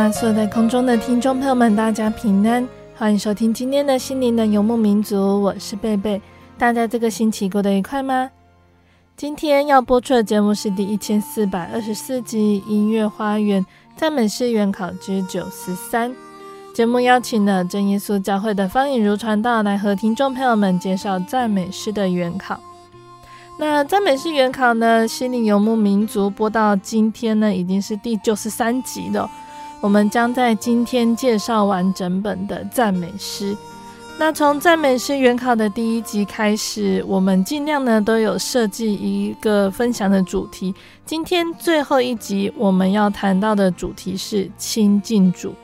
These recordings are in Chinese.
哈利路亚！所有在空中的听众朋友们，大家平安，欢迎收听今天的心灵的游牧民族，我是贝贝。大家这个星期过得愉快吗？今天要播出的节目是第一千四百二十四集《音乐花园赞美诗原考之九十三》。节目邀请了真耶稣教会的方颖如传道来和听众朋友们介绍赞美诗的原考。那赞美诗原考呢？心灵游牧民族播到今天呢，已经是第九十三集了。我们将在今天介绍完整本的赞美诗。那从赞美诗原考的第一集开始，我们尽量呢都有设计一个分享的主题。今天最后一集我们要谈到的主题是亲近主。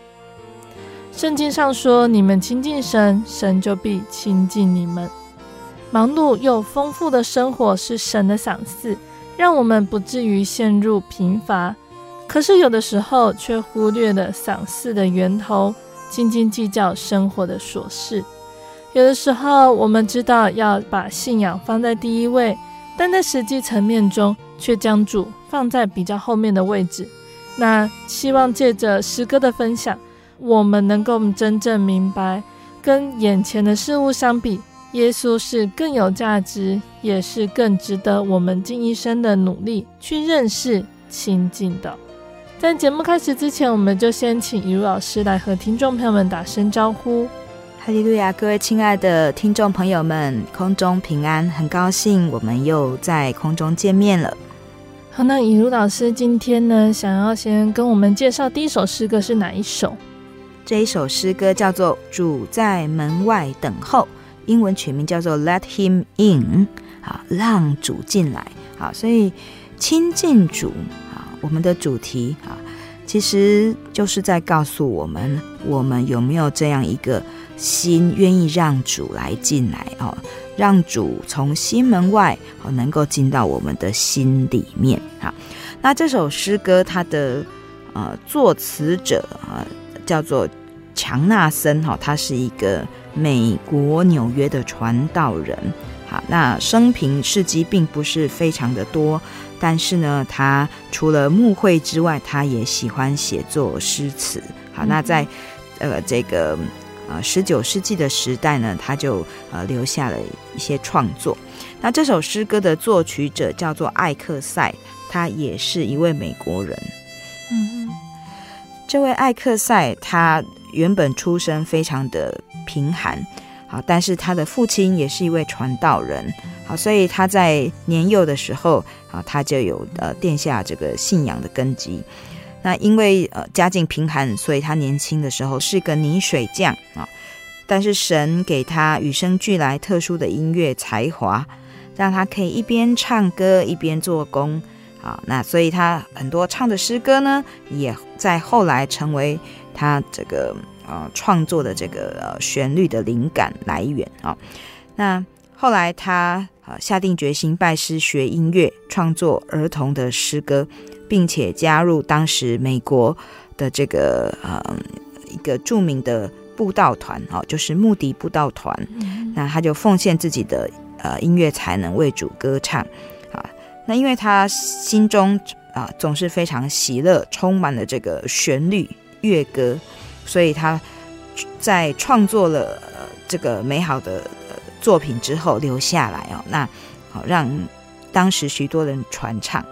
圣经上说：“你们亲近神，神就必亲近你们。”忙碌又丰富的生活是神的赏赐，让我们不至于陷入贫乏。可是有的时候却忽略了赏赐的源头，斤斤计较生活的琐事。有的时候我们知道要把信仰放在第一位，但在实际层面中却将主放在比较后面的位置。那希望借着诗歌的分享，我们能够真正明白，跟眼前的事物相比。耶稣是更有价值，也是更值得我们尽一生的努力去认识、亲近的。在节目开始之前，我们就先请以如老师来和听众朋友们打声招呼。哈利路亚，各位亲爱的听众朋友们，空中平安，很高兴我们又在空中见面了。好，那以如老师今天呢，想要先跟我们介绍第一首诗歌是哪一首？这一首诗歌叫做《主在门外等候》。英文取名叫做 Let Him In，好，让主进来，好，所以亲近主，啊，我们的主题啊，其实就是在告诉我们，我们有没有这样一个心，愿意让主来进来哦，让主从心门外哦，能够进到我们的心里面，好，那这首诗歌它的呃作词者啊叫做强纳森，哈，他是一个。美国纽约的传道人，那生平事迹并不是非常的多，但是呢，他除了牧会之外，他也喜欢写作诗词。好，那在呃这个呃十九世纪的时代呢，他就呃留下了一些创作。那这首诗歌的作曲者叫做艾克塞，他也是一位美国人。嗯，这位艾克塞他原本出身非常的。贫寒，好，但是他的父亲也是一位传道人，好，所以他在年幼的时候，啊，他就有呃奠下这个信仰的根基。那因为呃家境贫寒，所以他年轻的时候是个泥水匠啊，但是神给他与生俱来特殊的音乐才华，让他可以一边唱歌一边做工，好，那所以他很多唱的诗歌呢，也在后来成为他这个。呃，创作的这个呃旋律的灵感来源啊、哦，那后来他呃下定决心拜师学音乐，创作儿童的诗歌，并且加入当时美国的这个呃一个著名的布道团哦，就是穆迪布道团。嗯、那他就奉献自己的呃音乐才能为主歌唱啊。那因为他心中啊，总是非常喜乐，充满了这个旋律乐歌，所以他在创作了这个美好的作品之后留下来哦，那好让当时许多人传唱。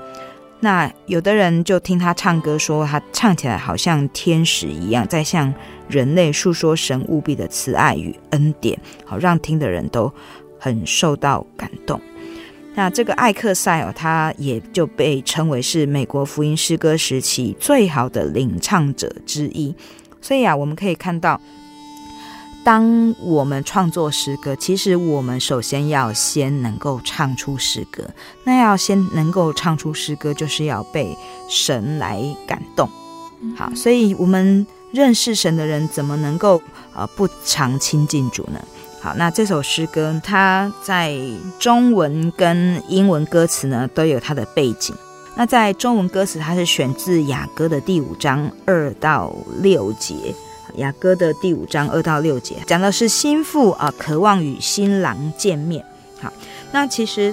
那有的人就听他唱歌，说他唱起来好像天使一样，在向人类诉说神无比的慈爱与恩典，好让听的人都很受到感动。那这个艾克塞哦，他也就被称为是美国福音诗歌时期最好的领唱者之一。所以啊，我们可以看到。当我们创作诗歌，其实我们首先要先能够唱出诗歌。那要先能够唱出诗歌，就是要被神来感动。好，所以我们认识神的人，怎么能够呃不常亲近主呢？好，那这首诗歌它在中文跟英文歌词呢都有它的背景。那在中文歌词，它是选自雅歌的第五章二到六节。雅歌的第五章二到六节讲的是新妇啊，渴望与新郎见面。好，那其实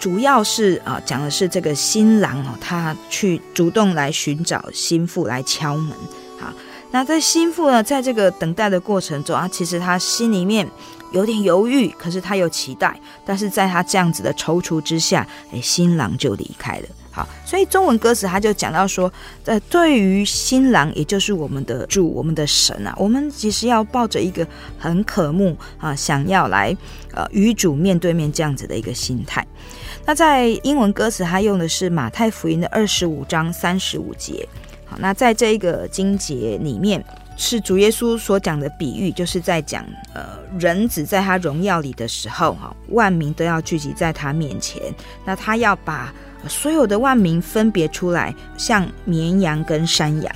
主要是啊，讲的是这个新郎哦，他去主动来寻找新妇来敲门。好，那在新妇呢，在这个等待的过程中啊，其实他心里面有点犹豫，可是他有期待，但是在他这样子的踌躇之下，哎，新郎就离开了。所以中文歌词他就讲到说，呃，对于新郎，也就是我们的主，我们的神啊，我们其实要抱着一个很渴慕啊，想要来呃与主面对面这样子的一个心态。那在英文歌词，他用的是马太福音的二十五章三十五节。好，那在这个经节里面，是主耶稣所讲的比喻，就是在讲呃人子在他荣耀里的时候，哈，万民都要聚集在他面前，那他要把。所有的万民分别出来，像绵羊跟山羊。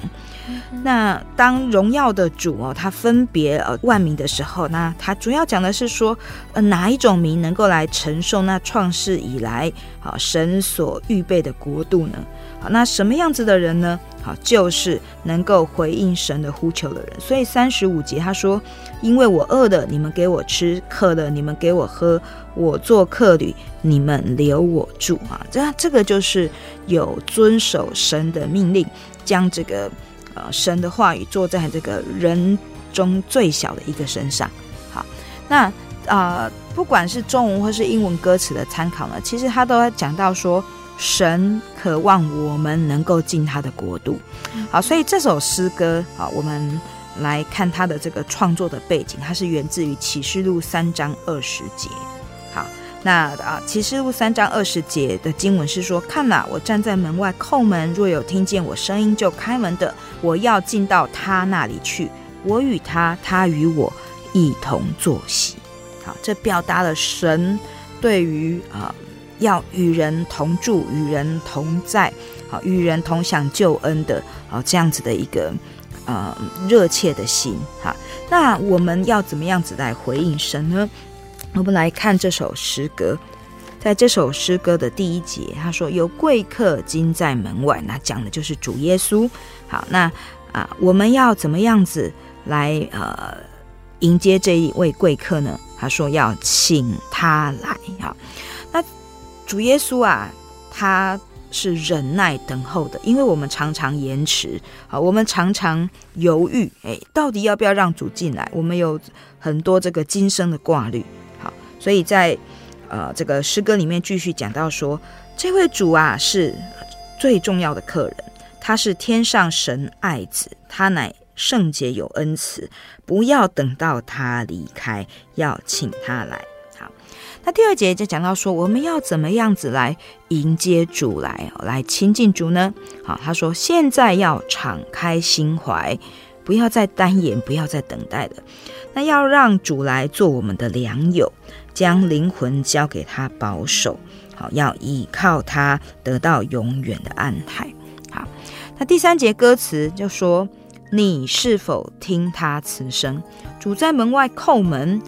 那当荣耀的主哦，他分别呃万民的时候，那他主要讲的是说，呃哪一种民能够来承受那创世以来好神所预备的国度呢？好，那什么样子的人呢？好，就是能够回应神的呼求的人。所以三十五节他说：“因为我饿了，你们给我吃；渴了，你们给我喝；我做客旅，你们留我住。”啊，这这个就是有遵守神的命令，将这个呃神的话语做在这个人中最小的一个身上。好，那啊、呃，不管是中文或是英文歌词的参考呢，其实他都讲到说。神渴望我们能够进他的国度，好，所以这首诗歌啊，我们来看他的这个创作的背景，它是源自于启示录三章二十节。好，那啊，启示录三章二十节的经文是说：“看哪，我站在门外叩门，若有听见我声音就开门的，我要进到他那里去，我与他，他与我一同坐席。”好，这表达了神对于啊。要与人同住，与人同在，好，与人同享救恩的，啊，这样子的一个呃热切的心，哈。那我们要怎么样子来回应神呢？我们来看这首诗歌，在这首诗歌的第一节，他说有贵客今在门外，那讲的就是主耶稣。好，那啊，我们要怎么样子来呃迎接这一位贵客呢？他说要请他来，好。主耶稣啊，他是忍耐等候的，因为我们常常延迟，好，我们常常犹豫，哎，到底要不要让主进来？我们有很多这个今生的挂虑，好，所以在呃这个诗歌里面继续讲到说，这位主啊是最重要的客人，他是天上神爱子，他乃圣洁有恩慈，不要等到他离开，要请他来。好那第二节就讲到说，我们要怎么样子来迎接主来，来亲近主呢？好，他说现在要敞开心怀，不要再单言，不要再等待了。那要让主来做我们的良友，将灵魂交给他保守。好，要依靠他得到永远的安泰。好，那第三节歌词就说：你是否听他此声？主在门外叩门。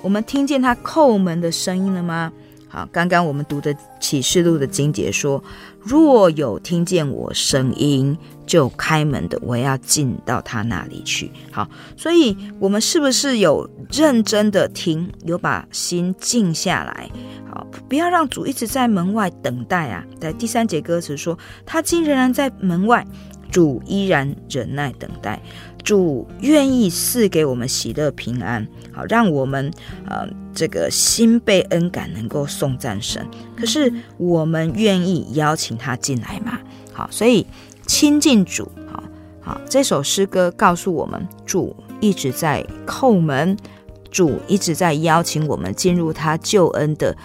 我们听见他叩门的声音了吗？好，刚刚我们读的启示录的经节说：“若有听见我声音就开门的，我要进到他那里去。”好，所以我们是不是有认真的听，有把心静下来？好，不要让主一直在门外等待啊！在第三节歌词说：“他竟仍然在门外，主依然忍耐等待。”主愿意赐给我们喜乐平安，好让我们呃这个心被恩感，能够送赞神。可是我们愿意邀请他进来吗？好，所以亲近主，好好这首诗歌告诉我们，主一直在叩门，主一直在邀请我们进入他救恩的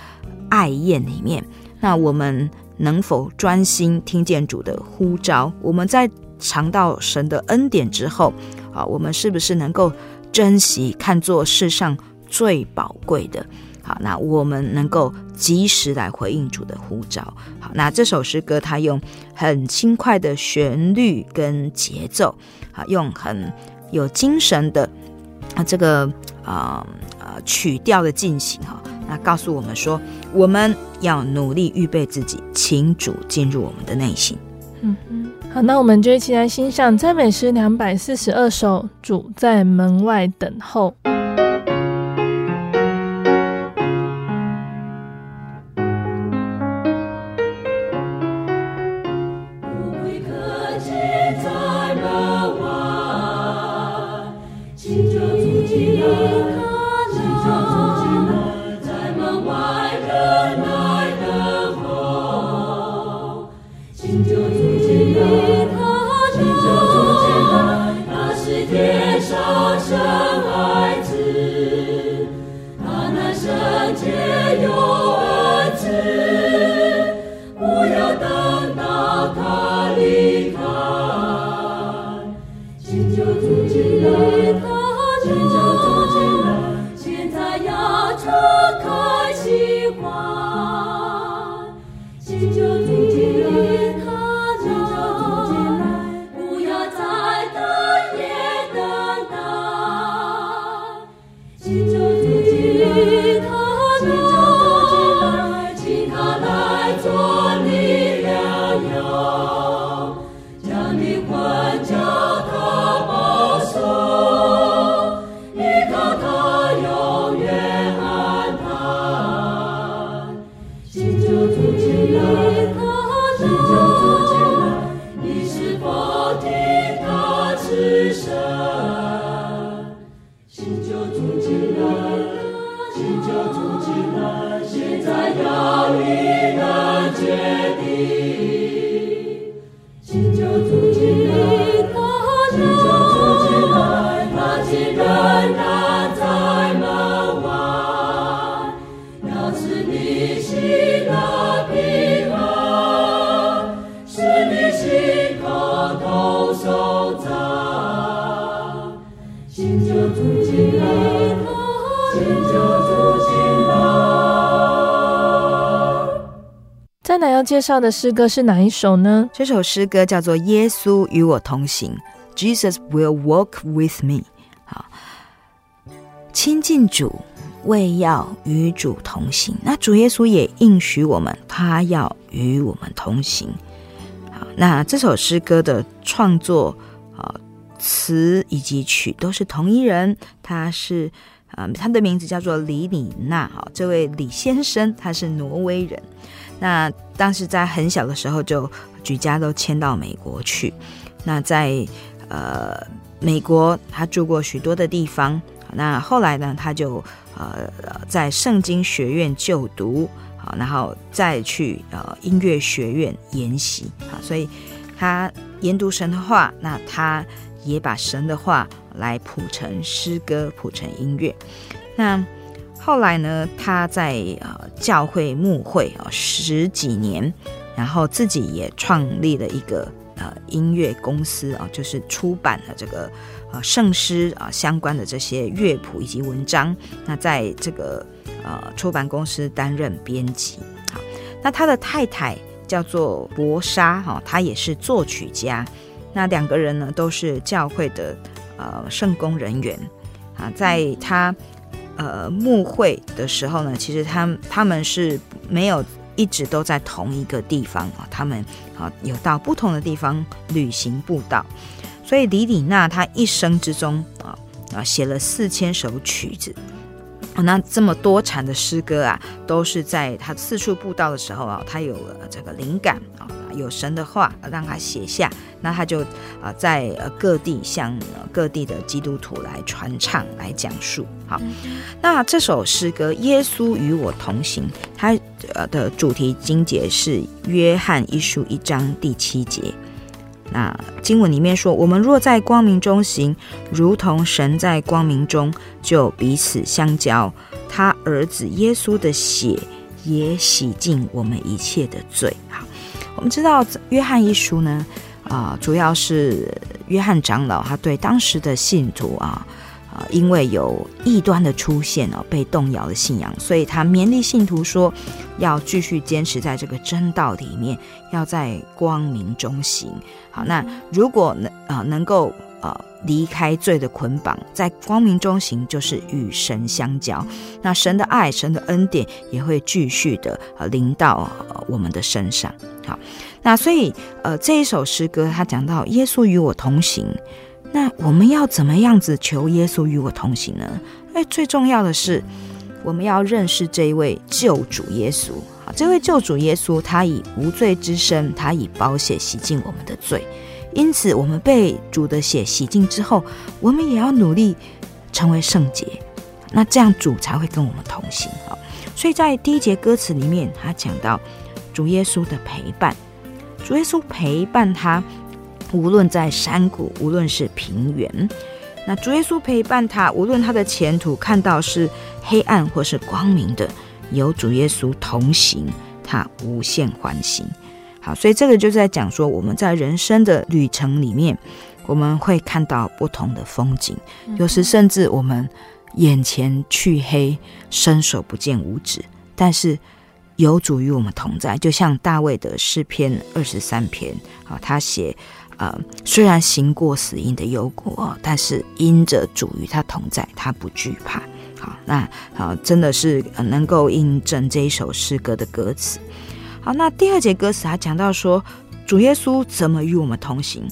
爱宴里面。那我们能否专心听见主的呼召？我们在。尝到神的恩典之后，啊，我们是不是能够珍惜，看作世上最宝贵的？好，那我们能够及时来回应主的呼召。好，那这首诗歌它用很轻快的旋律跟节奏，啊，用很有精神的啊这个啊呃曲调的进行哈，那告诉我们说，我们要努力预备自己，请主进入我们的内心。嗯嗯。好，那我们就一起来欣赏赞美诗两百四十二首，主在门外等候。心就住进了，心就住进了，现在有一的决定。介绍的诗歌是哪一首呢？这首诗歌叫做《耶稣与我同行》，Jesus will walk with me。好，亲近主，为要与主同行。那主耶稣也应许我们，他要与我们同行。好，那这首诗歌的创作啊，词以及曲都是同一人，他是啊，他的名字叫做李李纳。好，这位李先生他是挪威人。那当时在很小的时候就举家都迁到美国去。那在呃美国，他住过许多的地方。那后来呢，他就呃在圣经学院就读，好，然后再去呃音乐学院研习啊。所以他研读神的话，那他也把神的话来谱成诗歌，谱成音乐。那。后来呢，他在呃教会牧会啊十几年，然后自己也创立了一个呃音乐公司啊，就是出版了这个呃圣诗啊相关的这些乐谱以及文章。那在这个呃出版公司担任编辑。那他的太太叫做博莎哈，他也是作曲家。那两个人呢都是教会的呃圣工人员啊，在他。呃，牧会的时候呢，其实他们他们是没有一直都在同一个地方啊，他们啊有到不同的地方旅行布道，所以李里娜她一生之中啊啊写了四千首曲子。那这么多产的诗歌啊，都是在他四处布道的时候啊，他有了这个灵感啊，有神的话让他写下，那他就啊在各地向各地的基督徒来传唱来讲述。好，那这首诗歌《耶稣与我同行》，它呃的主题经节是约翰一书一章第七节。那经文里面说，我们若在光明中行，如同神在光明中，就彼此相交。他儿子耶稣的血也洗净我们一切的罪。好，我们知道约翰一书呢，啊、主要是约翰长老他对当时的信徒啊。啊，因为有异端的出现哦，被动摇的信仰，所以他勉励信徒说，要继续坚持在这个真道里面，要在光明中行。好，那如果能啊、能够呃离开罪的捆绑，在光明中行，就是与神相交。那神的爱、神的恩典也会继续的呃临到、我们的身上。好，那所以呃这一首诗歌，他讲到耶稣与我同行。那我们要怎么样子求耶稣与我同行呢？哎，最重要的是，我们要认识这一位救主耶稣。好，这位救主耶稣，他以无罪之身，他以宝血洗净我们的罪。因此，我们被主的血洗净之后，我们也要努力成为圣洁。那这样主才会跟我们同行。啊，所以在第一节歌词里面，他讲到主耶稣的陪伴，主耶稣陪伴他。无论在山谷，无论是平原，那主耶稣陪伴他，无论他的前途看到是黑暗或是光明的，有主耶稣同行，他无限欢喜。好，所以这个就是在讲说，我们在人生的旅程里面，我们会看到不同的风景，有时甚至我们眼前去黑，伸手不见五指，但是有主与我们同在，就像大卫的诗篇二十三篇，好，他写。呃，虽然行过死荫的幽谷，但是因着主与他同在，他不惧怕。好，那好，真的是能够印证这一首诗歌的歌词。好，那第二节歌词他讲到说，主耶稣怎么与我们同行？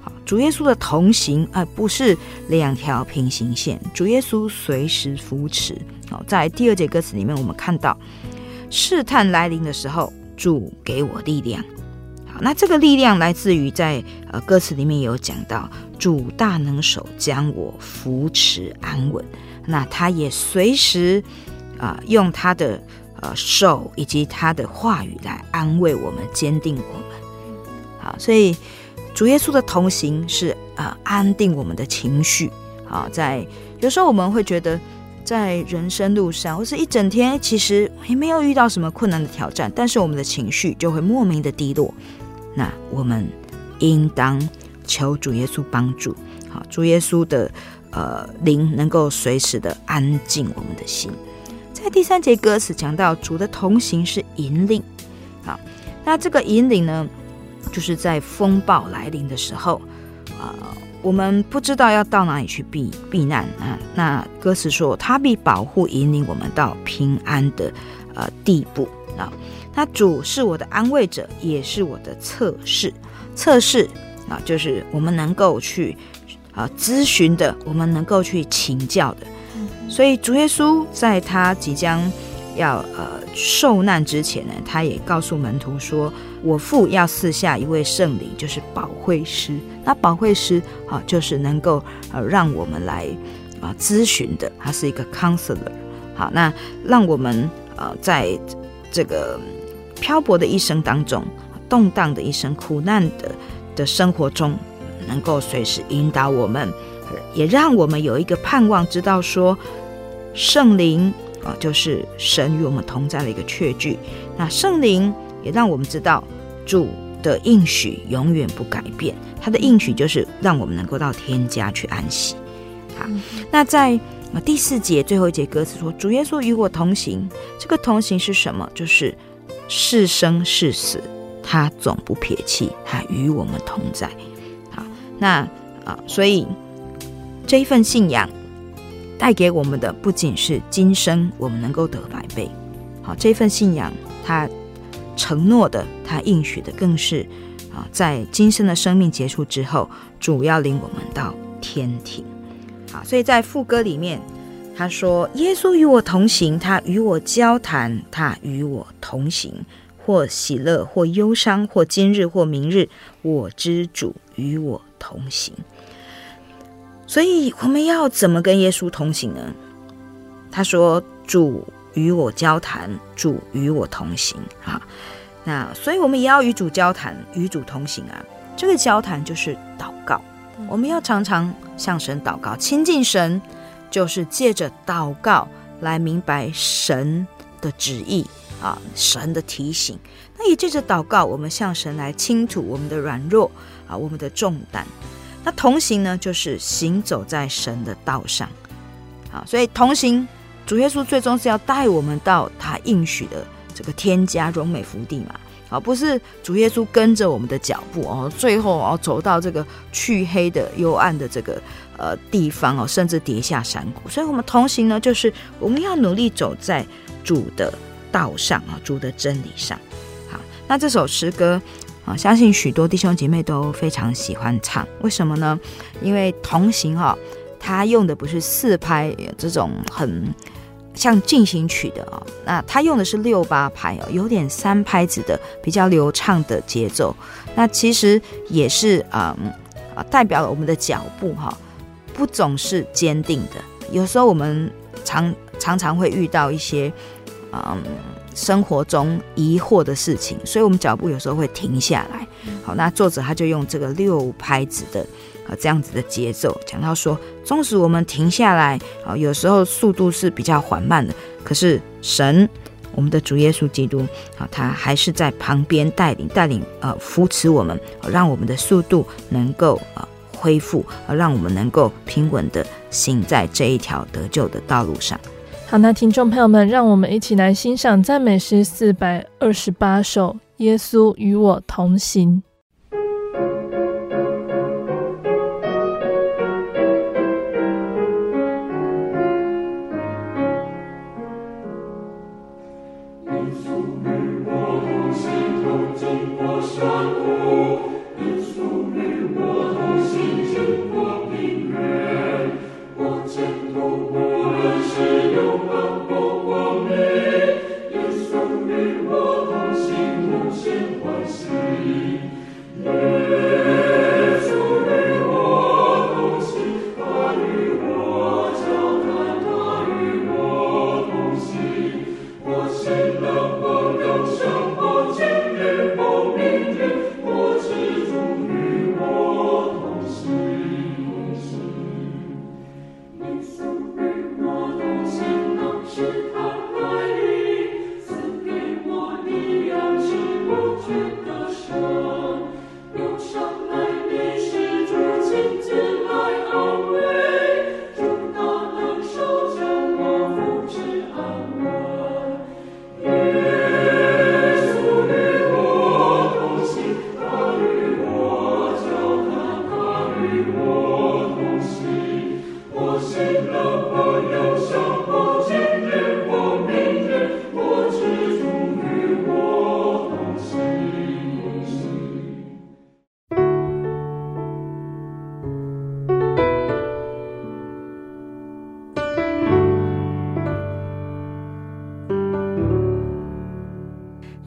好，主耶稣的同行而，不是两条平行线，主耶稣随时扶持。好，在第二节歌词里面，我们看到试探来临的时候，主给我力量。好那这个力量来自于在呃歌词里面有讲到，主大能手将我扶持安稳。那他也随时啊、用他的呃手以及他的话语来安慰我们，坚定我们。好，所以主耶稣的同行是、呃、安定我们的情绪。好，在有时候我们会觉得在人生路上或是一整天，其实也没有遇到什么困难的挑战，但是我们的情绪就会莫名的低落。那我们应当求主耶稣帮助，好，主耶稣的呃灵能够随时的安静我们的心。在第三节歌词讲到主的同行是引领，好，那这个引领呢，就是在风暴来临的时候，啊、我们不知道要到哪里去避避难啊。那歌词说，他必保护引领我们到平安的呃地步啊。那主是我的安慰者，也是我的测试，测试啊，就是我们能够去啊咨询的，我们能够去请教的。所以主耶稣在他即将要呃受难之前呢，他也告诉门徒说：“我父要赐下一位圣灵，就是保惠师。那保惠师啊，就是能够呃让我们来啊咨询的，他是一个 counselor。好，那让我们呃在这个。”漂泊的一生当中，动荡的一生，苦难的的生活中，能够随时引导我们，也让我们有一个盼望，知道说圣灵啊，就是神与我们同在的一个确据。那圣灵也让我们知道主的应许永远不改变，他的应许就是让我们能够到天家去安息。好，那在第四节最后一节歌词说：“主耶稣与我同行。”这个同行是什么？就是。是生是死，他总不撇弃，他与我们同在。好，那啊，所以这一份信仰带给我们的不仅是今生我们能够得百倍，好，这份信仰他承诺的，他应许的，更是啊，在今生的生命结束之后，主要领我们到天庭。好，所以在副歌里面，他说：“耶稣与我同行，他与我交谈，他与我同行，或喜乐，或忧伤，或今日，或明日，我知主与我同行。”所以我们要怎么跟耶稣同行呢？他说：“主与我交谈，主与我同行。”啊，那所以我们也要与主交谈，与主同行啊。这个交谈就是祷告，我们要常常向神祷告，亲近神，就是借着祷告来明白神的旨意啊，神的提醒。那也借着祷告，我们向神来倾吐我们的软弱啊，我们的重担。那同行呢，就是行走在神的道上，好，所以同行，主耶稣最终是要带我们到他应许的这个天家荣美福地嘛，好，不是主耶稣跟着我们的脚步哦，最后哦走到这个黢黑的幽暗的这个呃地方哦，甚至跌下山谷。所以我们同行呢，就是我们要努力走在主的道上啊，主的真理上。好，那这首诗歌。啊，相信许多弟兄姐妹都非常喜欢唱，为什么呢？因为同行哈，他用的不是四拍这种很像进行曲的啊，那他用的是六八拍哦，有点三拍子的比较流畅的节奏。那其实也是啊啊，代表了我们的脚步哈，不总是坚定的，有时候我们常常常会遇到一些嗯。生活中疑惑的事情，所以我们脚步有时候会停下来。好，那作者他就用这个六拍子的啊这样子的节奏，讲到说，纵使我们停下来啊，有时候速度是比较缓慢的，可是神，我们的主耶稣基督啊，他还是在旁边带领带领呃扶持我们，让我们的速度能够啊恢复，啊让我们能够平稳的行在这一条得救的道路上。好，那听众朋友们，让我们一起来欣赏赞美诗四百二十八首《耶稣与我同行》。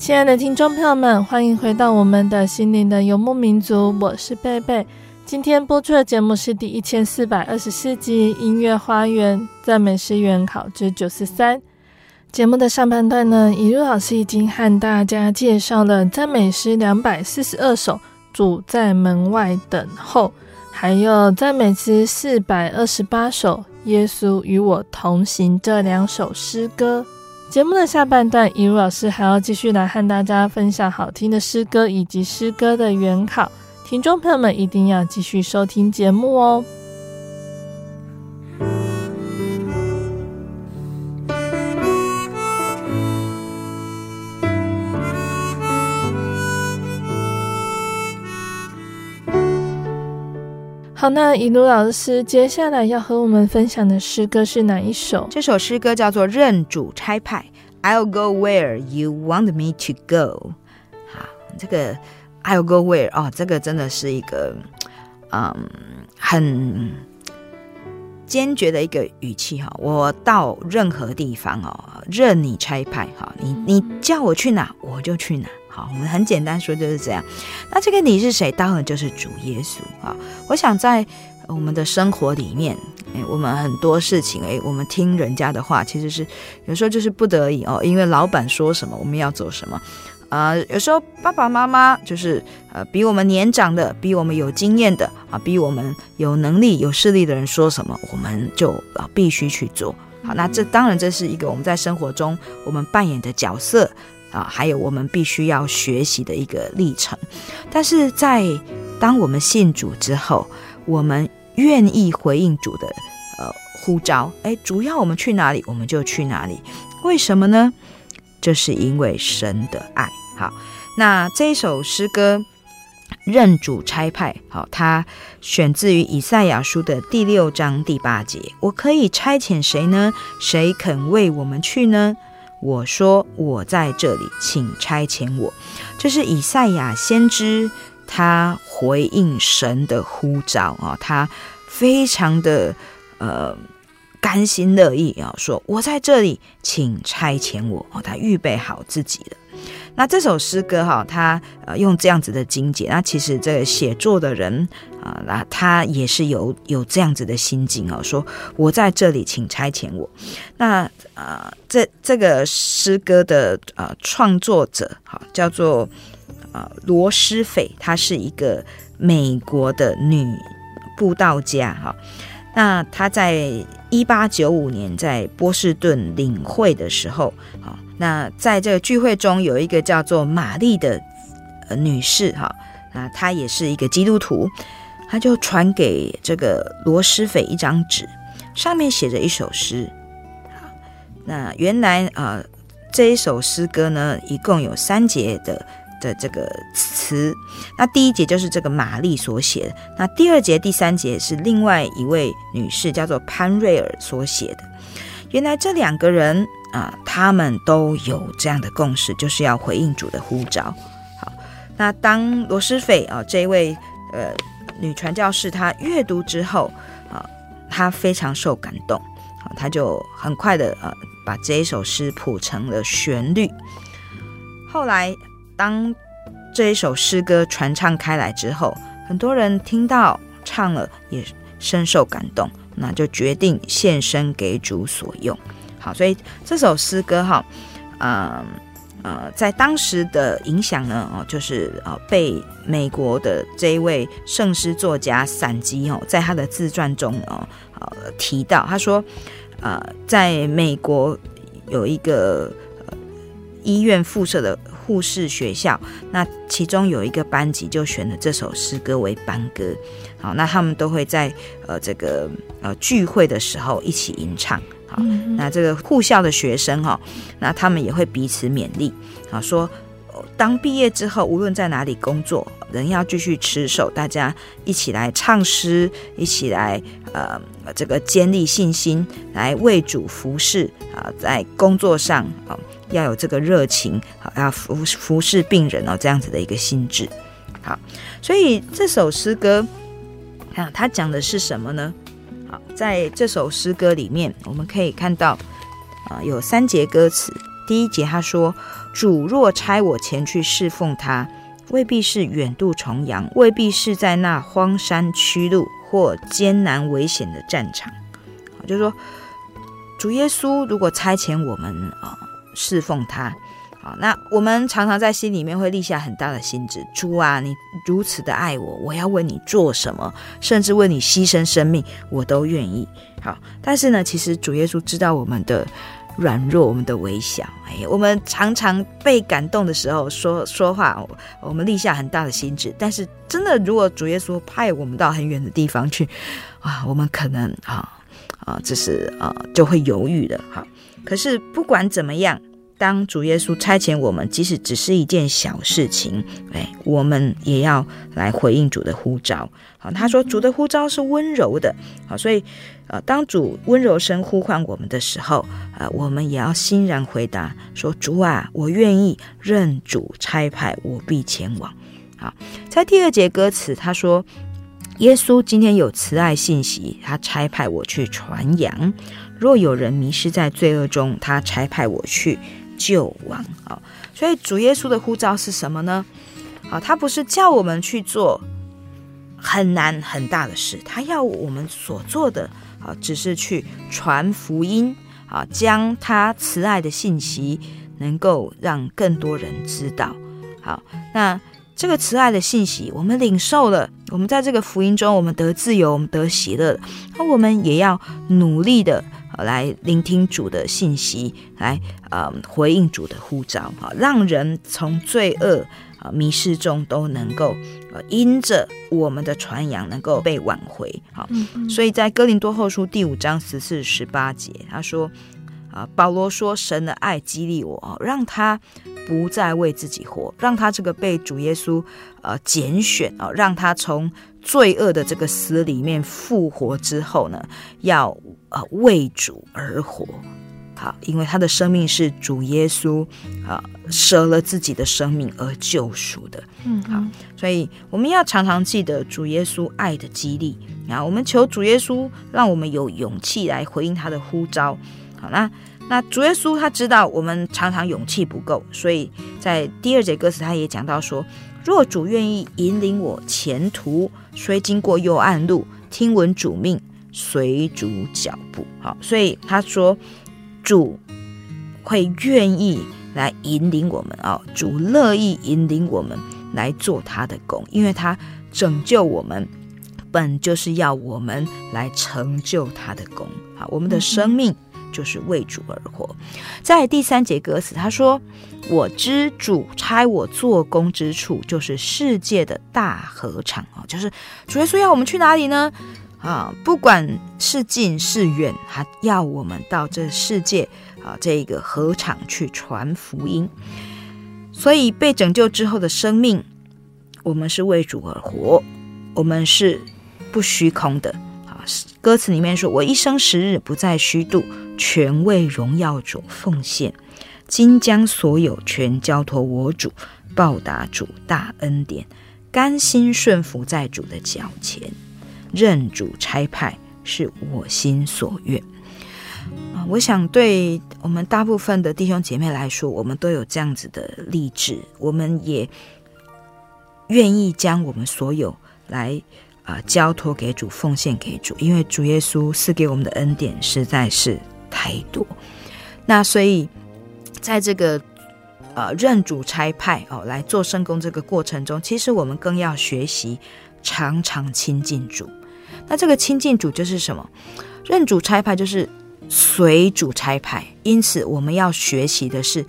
亲爱的听众朋友们，欢迎回到我们的心灵的游牧民族，我是贝贝。今天播出的节目是第一千四百二十四集《音乐花园赞美诗原考之九十三》。节目的上半段呢，一路老师已经和大家介绍了赞美诗两百四十二首，主在门外等候，还有赞美诗四百二十八首，耶稣与我同行这两首诗歌。节目的下半段，一如老师还要继续来和大家分享好听的诗歌以及诗歌的原考，听众朋友们一定要继续收听节目哦。好，那以如老师接下来要和我们分享的诗歌是哪一首？这首诗歌叫做《任主差派》，I'll go where you want me to go。好，这个 I'll go where 哦，这个真的是一个嗯很坚决的一个语气哈。我到任何地方哦，任你差派哈，你你叫我去哪，我就去哪。我们很简单说就是这样。那这个你是谁？当然就是主耶稣啊。我想在我们的生活里面。哎，我们很多事情，哎，我们听人家的话，其实是有时候就是不得已哦，因为老板说什么，我们要做什么，啊、呃，有时候爸爸妈妈就是呃比我们年长的，比我们有经验的啊，比我们有能力、有势力的人说什么，我们就啊必须去做。好，那这当然这是一个我们在生活中我们扮演的角色啊，还有我们必须要学习的一个历程。但是在当我们信主之后，我们。愿意回应主的呃呼召，哎，主要我们去哪里，我们就去哪里。为什么呢？这是因为神的爱。好，那这一首诗歌任主差派，好，它选自于以赛亚书的第六章第八节。我可以差遣谁呢？谁肯为我们去呢？我说我在这里，请差遣我。这是以赛亚先知。他回应神的呼召啊，他非常的呃甘心乐意啊，说我在这里，请差遣我。他预备好自己了。那这首诗歌哈，他呃用这样子的经节，那其实这个写作的人啊，那他也是有有这样子的心境哦，说我在这里，请差遣我。那呃，这这个诗歌的呃创作者哈，叫做。啊，罗斯斐，她是一个美国的女布道家哈。那他在一八九五年在波士顿领会的时候，啊，那在这个聚会中有一个叫做玛丽的呃女士哈，那她也是一个基督徒，她就传给这个罗斯斐一张纸，上面写着一首诗。那原来啊，这一首诗歌呢，一共有三节的。的这个词，那第一节就是这个玛丽所写的，那第二节、第三节是另外一位女士叫做潘瑞尔所写的。原来这两个人啊，他们都有这样的共识，就是要回应主的呼召。好，那当罗斯斐啊这一位呃女传教士她阅读之后啊，她非常受感动，啊，她就很快的呃把这一首诗谱成了旋律。后来。当这一首诗歌传唱开来之后，很多人听到唱了，也深受感动，那就决定献身给主所用。好，所以这首诗歌哈，呃呃，在当时的影响呢，哦，就是呃被美国的这一位圣诗作家散吉哦，在他的自传中哦，呃提到，他说，呃，在美国有一个、呃、医院附设的。护士学校，那其中有一个班级就选了这首诗歌为班歌，好，那他们都会在呃这个呃聚会的时候一起吟唱，好，那这个护校的学生哈，那他们也会彼此勉励，啊，说当毕业之后，无论在哪里工作，仍要继续持守，大家一起来唱诗，一起来呃这个坚立信心，来为主服侍啊，在工作上啊。要有这个热情，好，要服服侍病人哦，这样子的一个心智，好，所以这首诗歌，看它讲的是什么呢？好，在这首诗歌里面，我们可以看到啊，有三节歌词。第一节他说：“主若差我前去侍奉他，未必是远渡重洋，未必是在那荒山曲路或艰难危险的战场。”好，就是说，主耶稣如果差遣我们啊。侍奉他，好，那我们常常在心里面会立下很大的心志，主啊，你如此的爱我，我要为你做什么，甚至为你牺牲生命，我都愿意。好，但是呢，其实主耶稣知道我们的软弱，我们的微小，哎，我们常常被感动的时候说说话，我们立下很大的心志，但是真的，如果主耶稣派我们到很远的地方去，啊，我们可能啊啊，这是啊就会犹豫的，好。可是不管怎么样，当主耶稣差遣我们，即使只是一件小事情，哎，我们也要来回应主的呼召。好，他说主的呼召是温柔的，好，所以，呃，当主温柔声呼唤我们的时候，呃，我们也要欣然回答说：主啊，我愿意，任主差派，我必前往。好，在第二节歌词，他说。耶稣今天有慈爱信息，他差派我去传扬。若有人迷失在罪恶中，他差派我去救亡。啊，所以主耶稣的呼召是什么呢？啊，他不是叫我们去做很难很大的事，他要我们所做的啊，只是去传福音啊，将他慈爱的信息能够让更多人知道。好，那。这个慈爱的信息，我们领受了。我们在这个福音中，我们得自由，我们得喜乐。那我们也要努力的来聆听主的信息，来呃回应主的呼召，哈，让人从罪恶啊迷失中都能够呃因着我们的传扬能够被挽回。好，所以在哥林多后书第五章十四十八节，他说啊，保罗说，神的爱激励我，让他。不再为自己活，让他这个被主耶稣呃拣选啊，让他从罪恶的这个死里面复活之后呢，要呃为主而活。好，因为他的生命是主耶稣啊舍了自己的生命而救赎的。嗯，好，所以我们要常常记得主耶稣爱的激励啊，我们求主耶稣让我们有勇气来回应他的呼召。好，那。那主耶稣他知道我们常常勇气不够，所以在第二节歌词他也讲到说：若主愿意引领我前途，虽经过幽暗路，听闻主命，随主脚步。好，所以他说主会愿意来引领我们哦，主乐意引领我们来做他的工，因为他拯救我们，本就是要我们来成就他的工。好，我们的生命。就是为主而活，在第三节歌词，他说：“我知主差我做工之处，就是世界的大合场啊，就是主耶稣要我们去哪里呢？啊，不管是近是远，他要我们到这世界啊，这个合场去传福音。所以被拯救之后的生命，我们是为主而活，我们是不虚空的。歌词里面说：我一生时日不再虚度。”全为荣耀主奉献，今将所有权交托我主，报答主大恩典，甘心顺服在主的脚前，任主差派是我心所愿。啊，我想对我们大部分的弟兄姐妹来说，我们都有这样子的立志，我们也愿意将我们所有来啊、交托给主，奉献给主，因为主耶稣赐给我们的恩典实在是。太多，那所以在这个呃任主差派哦来做圣工这个过程中，其实我们更要学习常常亲近主。那这个亲近主就是什么？任主差派就是随主差派，因此我们要学习的是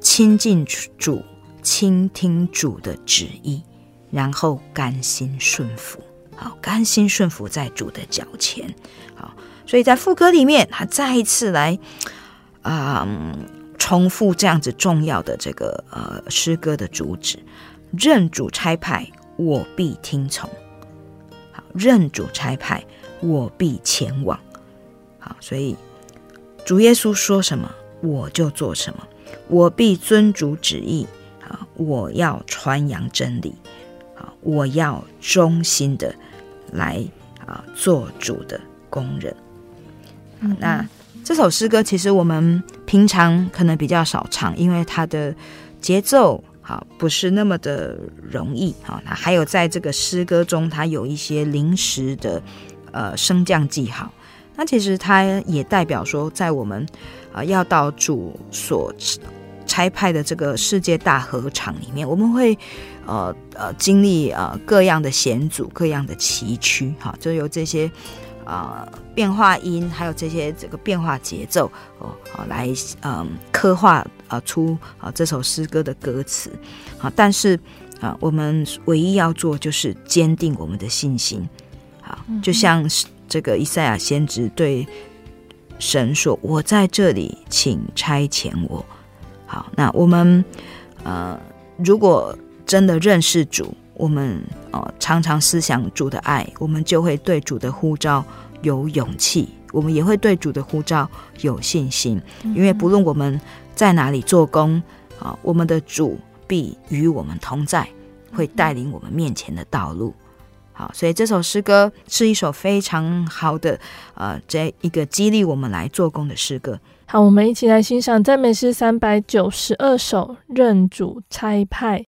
亲近主，倾听主的旨意，然后甘心顺服。好，甘心顺服在主的脚前。好。所以在副歌里面，他再一次来啊、重复这样子重要的这个呃诗歌的主旨：任主差派，我必听从。好，任主差派，我必前往。好，所以主耶稣说什么，我就做什么。我必遵主旨意。啊，我要传扬真理。啊，我要忠心的来啊做主的工人。那这首诗歌其实我们平常可能比较少唱，因为它的节奏好不是那么的容易好。那还有在这个诗歌中，它有一些临时的呃升降记号。那其实它也代表说，在我们啊、呃、要到主所差派的这个世界大合唱里面，我们会呃呃经历呃各样的险阻、各样的崎岖，哈，就由这些。啊、呃，变化音还有这些这个变化节奏哦，好来嗯、呃、刻画啊、呃、出啊、呃、这首诗歌的歌词好，但是啊、呃，我们唯一要做就是坚定我们的信心，好，就像这个以赛亚先知对神说：“我在这里，请差遣我。”好，那我们呃，如果真的认识主，我们呃常常思想主的爱，我们就会对主的呼召有勇气，我们也会对主的呼召有信心，因为不论我们在哪里做工啊，我们的主必与我们同在，会带领我们面前的道路。好，所以这首诗歌是一首非常好的，呃，这一个激励我们来做工的诗歌。好，我们一起来欣赏赞美诗三百九十二首，任主差派。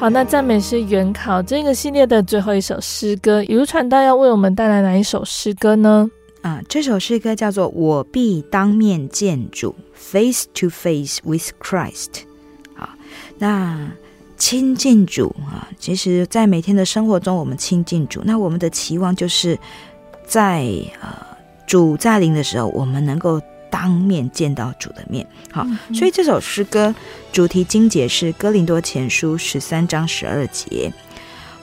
好，那赞美诗原考这个系列的最后一首诗歌，雨露传道要为我们带来哪一首诗歌呢？啊，这首诗歌叫做《我必当面见主》（Face to Face with Christ）。好，那亲近主啊，其实，在每天的生活中，我们亲近主，那我们的期望就是在呃主再临的时候，我们能够当面见到主的面。好，所以这首诗歌主题经节是哥林多前书十三章十二节。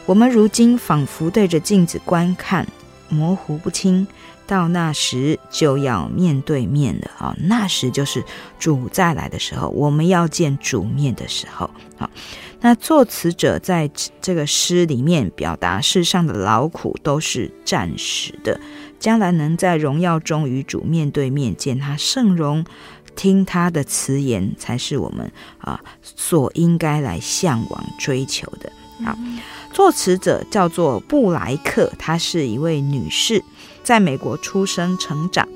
我们如今仿佛对着镜子观看，模糊不清；到那时就要面对面了啊！那时就是主再来的时候，我们要见主面的时候。好，那作词者在这个诗里面表达世上的劳苦都是暂时的，将来能在荣耀中与主面对面见他圣容，听他的辞言，才是我们啊所应该来向往追求的。好。作词者叫做布莱克，她是一位女士，在美国出生成长。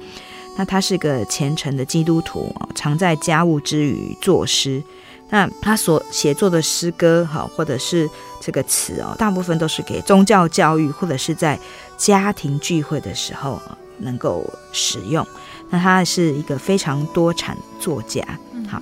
那她是个虔诚的基督徒，常在家务之余作诗。那她所写作的诗歌，哈，或者是这个词哦，大部分都是给宗教教育或者是在家庭聚会的时候能够使用。那他是一个非常多产作家。好，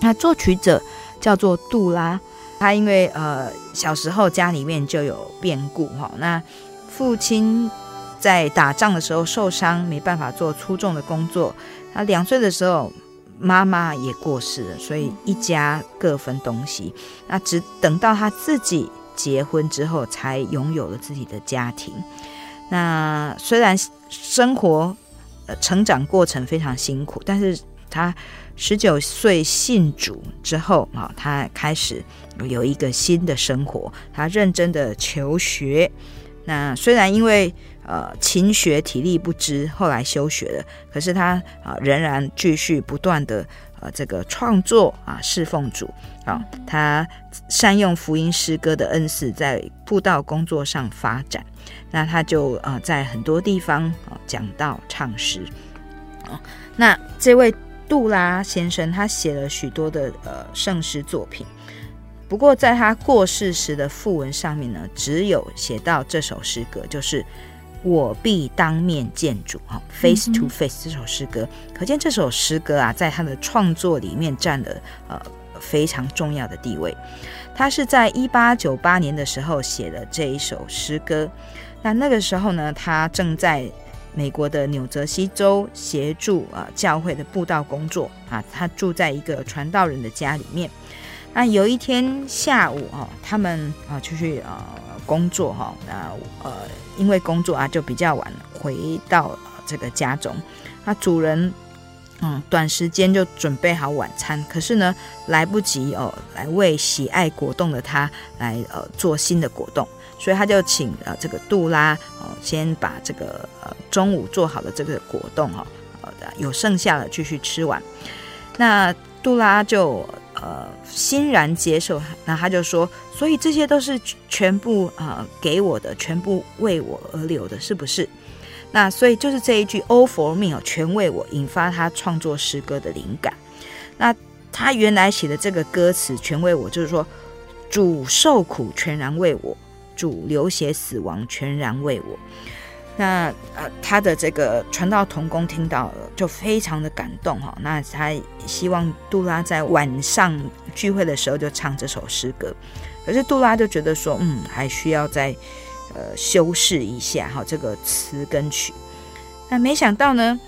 那作曲者叫做杜拉。他因为呃小时候家里面就有变故哈，那父亲在打仗的时候受伤，没办法做出众的工作。他两岁的时候，妈妈也过世了，所以一家各分东西。那只等到他自己结婚之后，才拥有了自己的家庭。那虽然生活呃成长过程非常辛苦，但是他。十九岁信主之后啊，他开始有一个新的生活。他认真的求学，那虽然因为呃勤学体力不支，后来休学了，可是他啊仍然继续不断的呃这个创作啊侍奉主啊。他善用福音诗歌的恩赐，在布道工作上发展。那他就啊在很多地方啊讲道唱诗啊。那这位。杜拉先生，他写了许多的呃圣诗作品，不过在他过世时的訃文上面呢，只有写到这首诗歌，就是“我必当面见主”哈，“face to face” 这首诗歌，可见这首诗歌啊，在他的创作里面占了呃非常重要的地位。他是在一八九八年的时候写的这一首诗歌，那那个时候呢，他正在。美国的纽泽西州协助啊教会的布道工作啊，他住在一个传道人的家里面。那有一天下午啊，他们啊出去啊工作哈，那呃因为工作啊就比较晚回到这个家中。那主人嗯短时间就准备好晚餐，可是呢来不及哦来为喜爱果冻的他来呃做新的果冻。所以他就请呃这个杜拉哦，先把这个呃中午做好的这个果冻哈，有剩下的继续吃完。那杜拉就呃欣然接受，那他就说，所以这些都是全部呃给我的，全部为我而留的，是不是？那所以就是这一句 All for me 哦，全为我，引发他创作诗歌的灵感。那他原来写的这个歌词全为我，就是说主受苦全然为我。主流血死亡，全然为我。那呃，他的这个传道同工听到了，就非常的感动哈。那他希望杜拉在晚上聚会的时候就唱这首诗歌，可是杜拉就觉得说，嗯，还需要再呃修饰一下哈这个词跟曲。那没想到呢，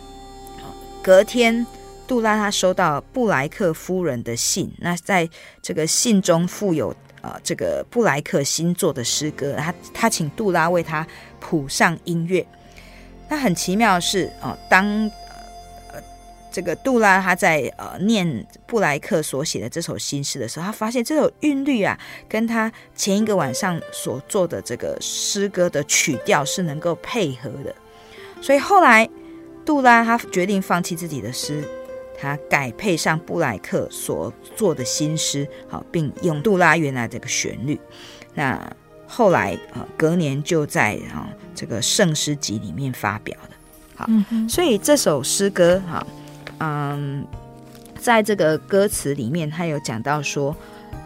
隔天杜拉他收到布莱克夫人的信，那在这个信中附有。呃，这个布莱克新作的诗歌，他他请杜拉为他谱上音乐。那很奇妙的是，哦、呃，当呃这个杜拉他在呃念布莱克所写的这首新诗的时候，他发现这首韵律啊，跟他前一个晚上所做的这个诗歌的曲调是能够配合的。所以后来杜拉他决定放弃自己的诗。他改配上布莱克所做的新诗，好，并用杜拉原来这个旋律。那后来啊，隔年就在啊这个圣诗集里面发表的。好，所以这首诗歌哈，嗯，在这个歌词里面，他有讲到说，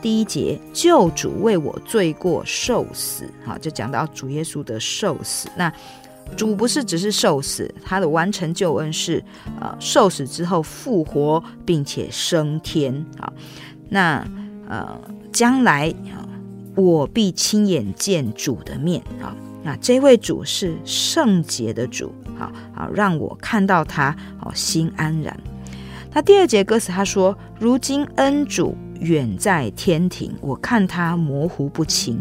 第一节救主为我罪过受死，好，就讲到主耶稣的受死。那主不是只是受死，他的完成救恩是，呃，受死之后复活，并且升天啊。那呃，将来啊，我必亲眼见主的面啊。那这位主是圣洁的主，好好让我看到他，哦，心安然。那第二节歌词他说：“如今恩主远在天庭，我看他模糊不清。”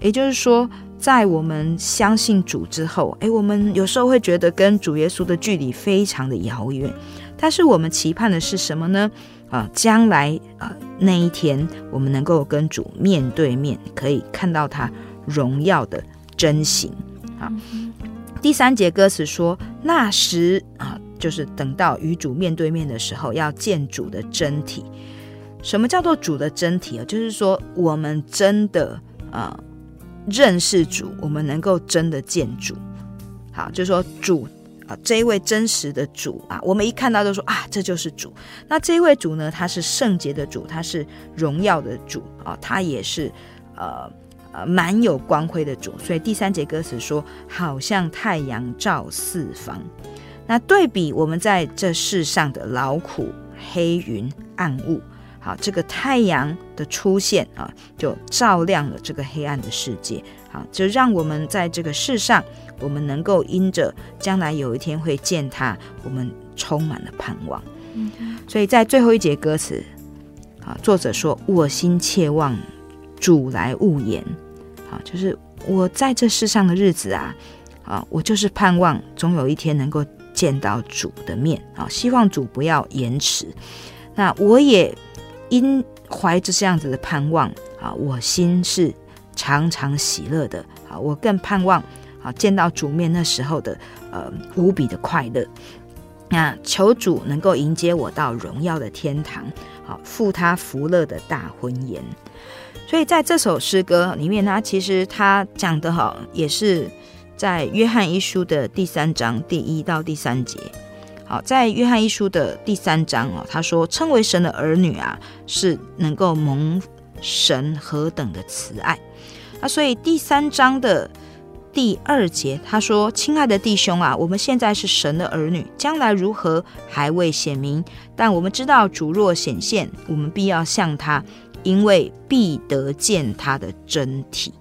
也就是说，在我们相信主之后，诶，我们有时候会觉得跟主耶稣的距离非常的遥远。但是我们期盼的是什么呢？啊，将来啊那一天，我们能够跟主面对面，可以看到他荣耀的真形。好，第三节歌词说：“那时啊。”就是等到与主面对面的时候，要见主的真体。什么叫做主的真体啊？就是说，我们真的啊、认识主，我们能够真的见主。好，就是说主啊、这一位真实的主啊，我们一看到就说啊，这就是主。那这一位主呢，他是圣洁的主，他是荣耀的主啊，他也是呃呃蛮有光辉的主。所以第三节歌词说，好像太阳照四方。那对比我们在这世上的劳苦、黑云、暗雾，好，这个太阳的出现啊，就照亮了这个黑暗的世界，好，就让我们在这个世上，我们能够因着将来有一天会见他，我们充满了盼望。嗯，所以在最后一节歌词，啊，作者说：“我心切望主来勿言。”好，就是我在这世上的日子啊，啊，我就是盼望总有一天能够。见到主的面啊，希望主不要延迟。那我也因怀着这样子的盼望啊，我心是常常喜乐的啊。我更盼望啊，见到主面那时候的呃无比的快乐。那求主能够迎接我到荣耀的天堂，好赴他福乐的大婚宴。所以在这首诗歌里面呢，其实他讲的哈也是。在约翰一书的第三章第一到第三节，好，在约翰一书的第三章哦，他说称为神的儿女啊，是能够蒙神何等的慈爱。那所以第三章的第二节，他说：“亲爱的弟兄啊，我们现在是神的儿女，将来如何还未显明，但我们知道主若显现，我们必要像他，因为必得见他的真体。”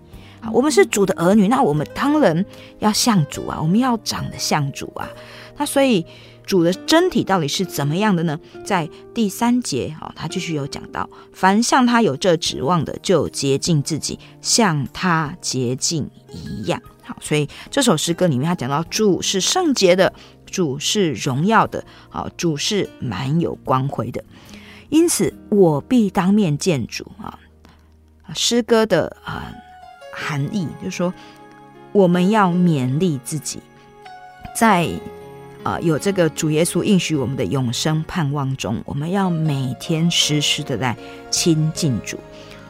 我们是主的儿女，那我们当然要像主啊，我们要长得像主啊。那所以主的真体到底是怎么样的呢？在第三节啊，他继续有讲到，凡像他有这指望的，就洁净自己，像他洁净一样。好，所以这首诗歌里面他讲到，主是圣洁的，主是荣耀的，啊，主是蛮有光辉的。因此，我必当面见主啊。诗歌的啊。含义就是说，我们要勉励自己，在啊、有这个主耶稣应许我们的永生盼望中，我们要每天时时的来亲近主，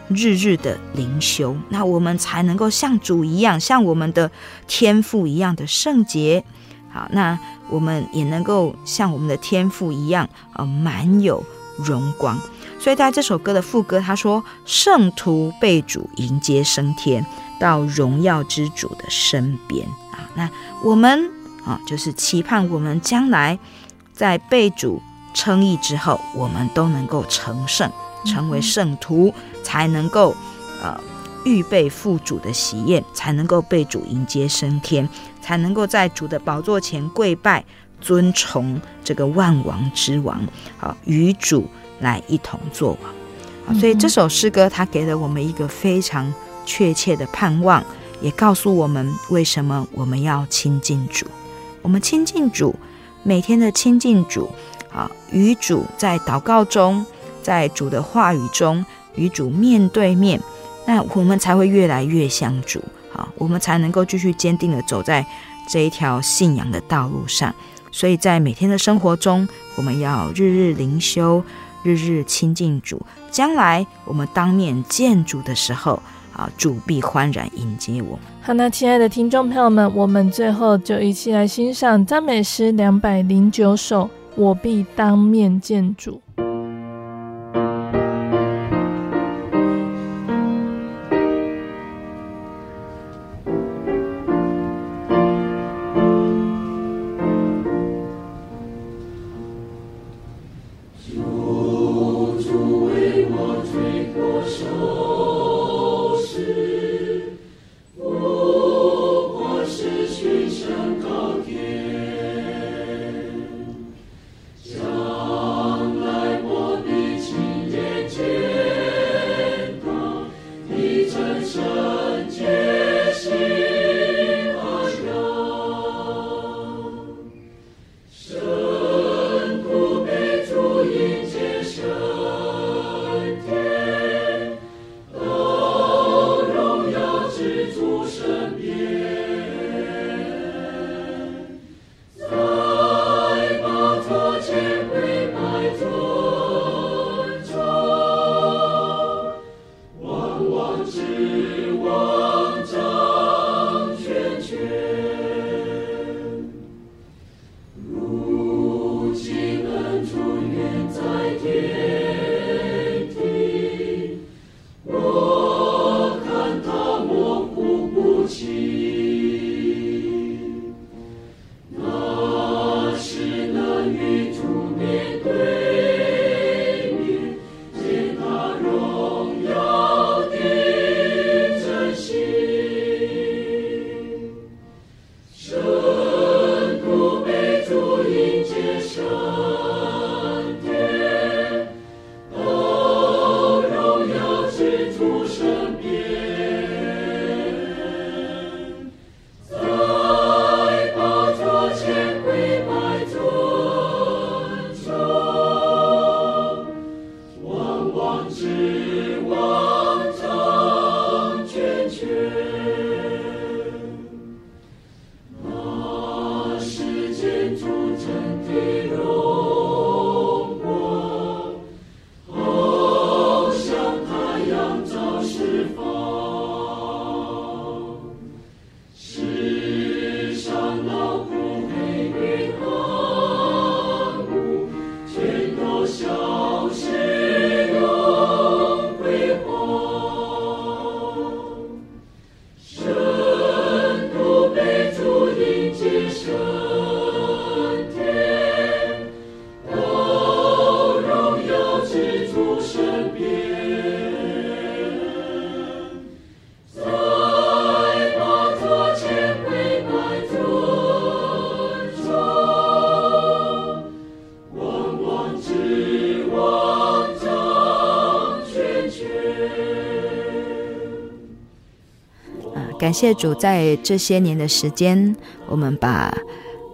日日的灵修，那我们才能够像主一样，像我们的天父一样的圣洁。好，那我们也能够像我们的天父一样，呃，满有荣光。所以在这首歌的副歌，他说：“圣徒被主迎接升天，到荣耀之主的身边啊。”那我们啊，就是期盼我们将来在被主称义之后，我们都能够成圣，成为圣徒，才能够呃预备赴主的喜宴，才能够被主迎接升天，才能够在主的宝座前跪拜尊崇这个万王之王，好与主。来一同作王，所以这首诗歌它给了我们一个非常确切的盼望，也告诉我们为什么我们要亲近主。我们亲近主，每天的亲近主啊，与主在祷告中，在主的话语中与主面对面，那我们才会越来越像主啊，我们才能够继续坚定的走在这一条信仰的道路上。所以在每天的生活中，我们要日日灵修。日日亲近主，将来我们当面见主的时候，啊，主必欢然迎接我。好，那亲爱的听众朋友们，我们最后就一起来欣赏赞美诗两百零九首，我必当面见主。感谢主，在这些年的时间，我们把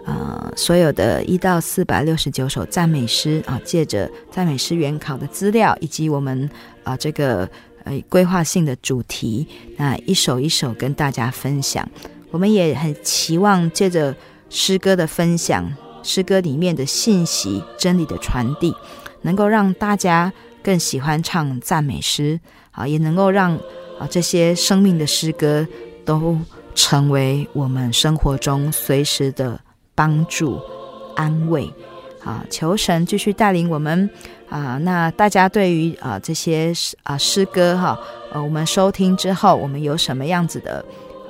呃所有的一到四百六十九首赞美诗啊，借着赞美诗原考的资料，以及我们啊这个呃规划性的主题，那一首一首跟大家分享。我们也很期望借着诗歌的分享，诗歌里面的信息、真理的传递，能够让大家更喜欢唱赞美诗啊，也能够让啊这些生命的诗歌都成为我们生活中随时的帮助、安慰。啊，求神继续带领我们啊！那大家对于啊这些啊诗歌哈，呃，我们收听之后，我们有什么样子的？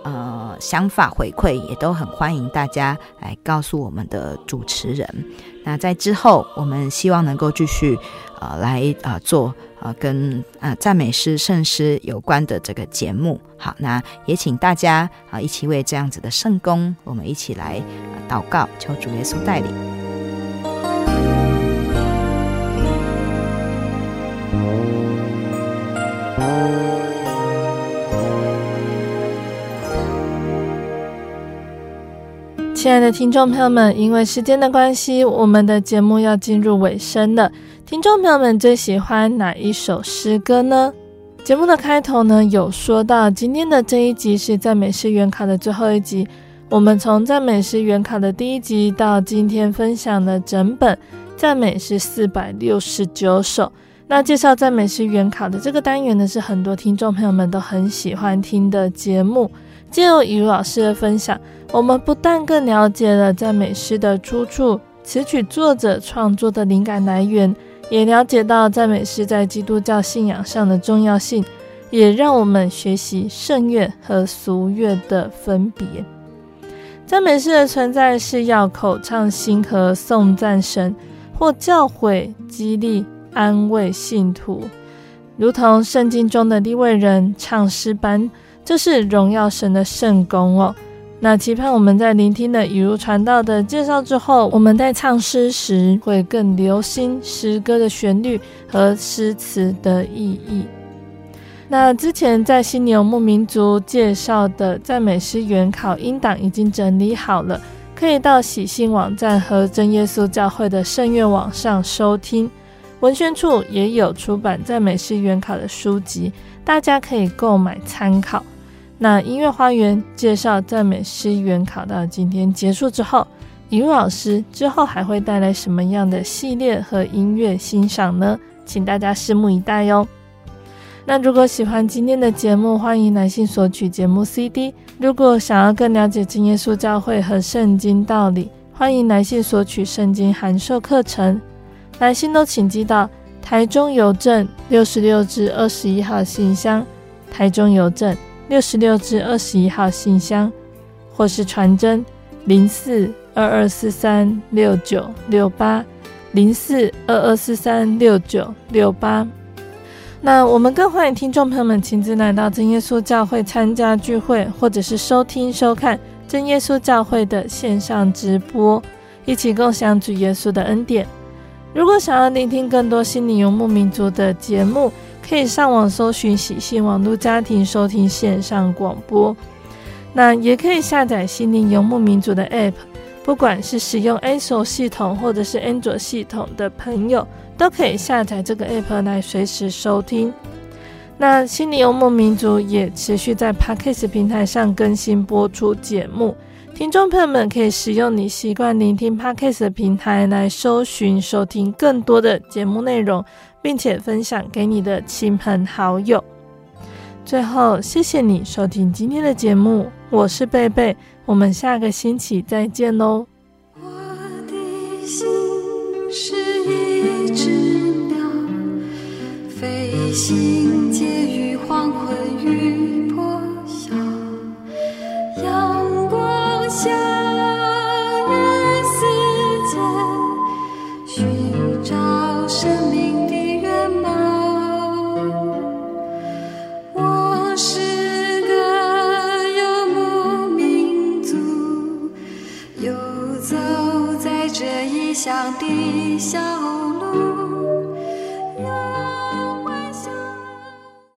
呃，想法回馈也都很欢迎大家来告诉我们的主持人。那在之后，我们希望能够继续呃来啊做呃跟呃赞美诗圣诗有关的这个节目。好，那也请大家啊、一起为这样子的圣工，我们一起来、祷告，求主耶稣带领。亲爱的听众朋友们，因为时间的关系，我们的节目要进入尾声了。听众朋友们最喜欢哪一首诗歌呢？节目的开头呢，有说到今天的这一集是赞美诗原考的最后一集。我们从赞美诗原考的第一集到今天分享的整本赞美诗四百六十九首。那介绍赞美诗原考的这个单元呢，是很多听众朋友们都很喜欢听的节目。借由以如老师的分享，我们不但更了解了赞美诗的出处、词曲作者创作的灵感来源，也了解到赞美诗在基督教信仰上的重要性，也让我们学习圣乐和俗乐的分别。赞美诗的存在是要口唱心和颂赞神，或教诲、激励、安慰信徒，如同圣经中的利未人唱诗般。这是荣耀神的圣工哦。那期盼我们在聆听了以如传道的介绍之后，我们在唱诗时会更留心诗歌的旋律和诗词的意义。那之前在心灵游牧民族介绍的赞美诗原考音档已经整理好了，可以到喜信网站和真耶稣教会的圣乐网上收听。文宣处也有出版赞美诗原考的书籍，大家可以购买参考。那音乐花园介绍赞美诗原考到今天结束之后，尹老师之后还会带来什么样的系列和音乐欣赏呢？请大家拭目以待哟。那如果喜欢今天的节目，欢迎来信索取节目 CD。如果想要更了解真耶稣教会和圣经道理，欢迎来信索取圣经函授课程。来信都请寄到台中邮政六十六至二十一号信箱，台中邮政。六十六至二十一号信箱，或是传真零四二二四三六九六八零四二二四三六九六八。那我们更欢迎听众朋友们亲自来到真耶稣教会参加聚会，或者是收听收看真耶稣教会的线上直播，一起共享主耶稣的恩典。如果想要聆听更多心灵游牧民族的节目，可以上网搜寻喜信网络家庭收听线上广播，那也可以下载心灵游牧民族的 App，不管是使用 iOS 系统或者是安卓系统的朋友，都可以下载这个 App 来随时收听。那心灵游牧民族也持续在 Podcast 平台上更新播出节目，听众朋友们可以使用你习惯聆听 Podcast 的平台来搜寻收听更多的节目内容。并且分享给你的亲朋好友。最后，谢谢你收听今天的节目，我是贝贝，我们下个星期再见喽。我的心是一只鸟，飞行介于黄昏与破晓，阳光下。想的小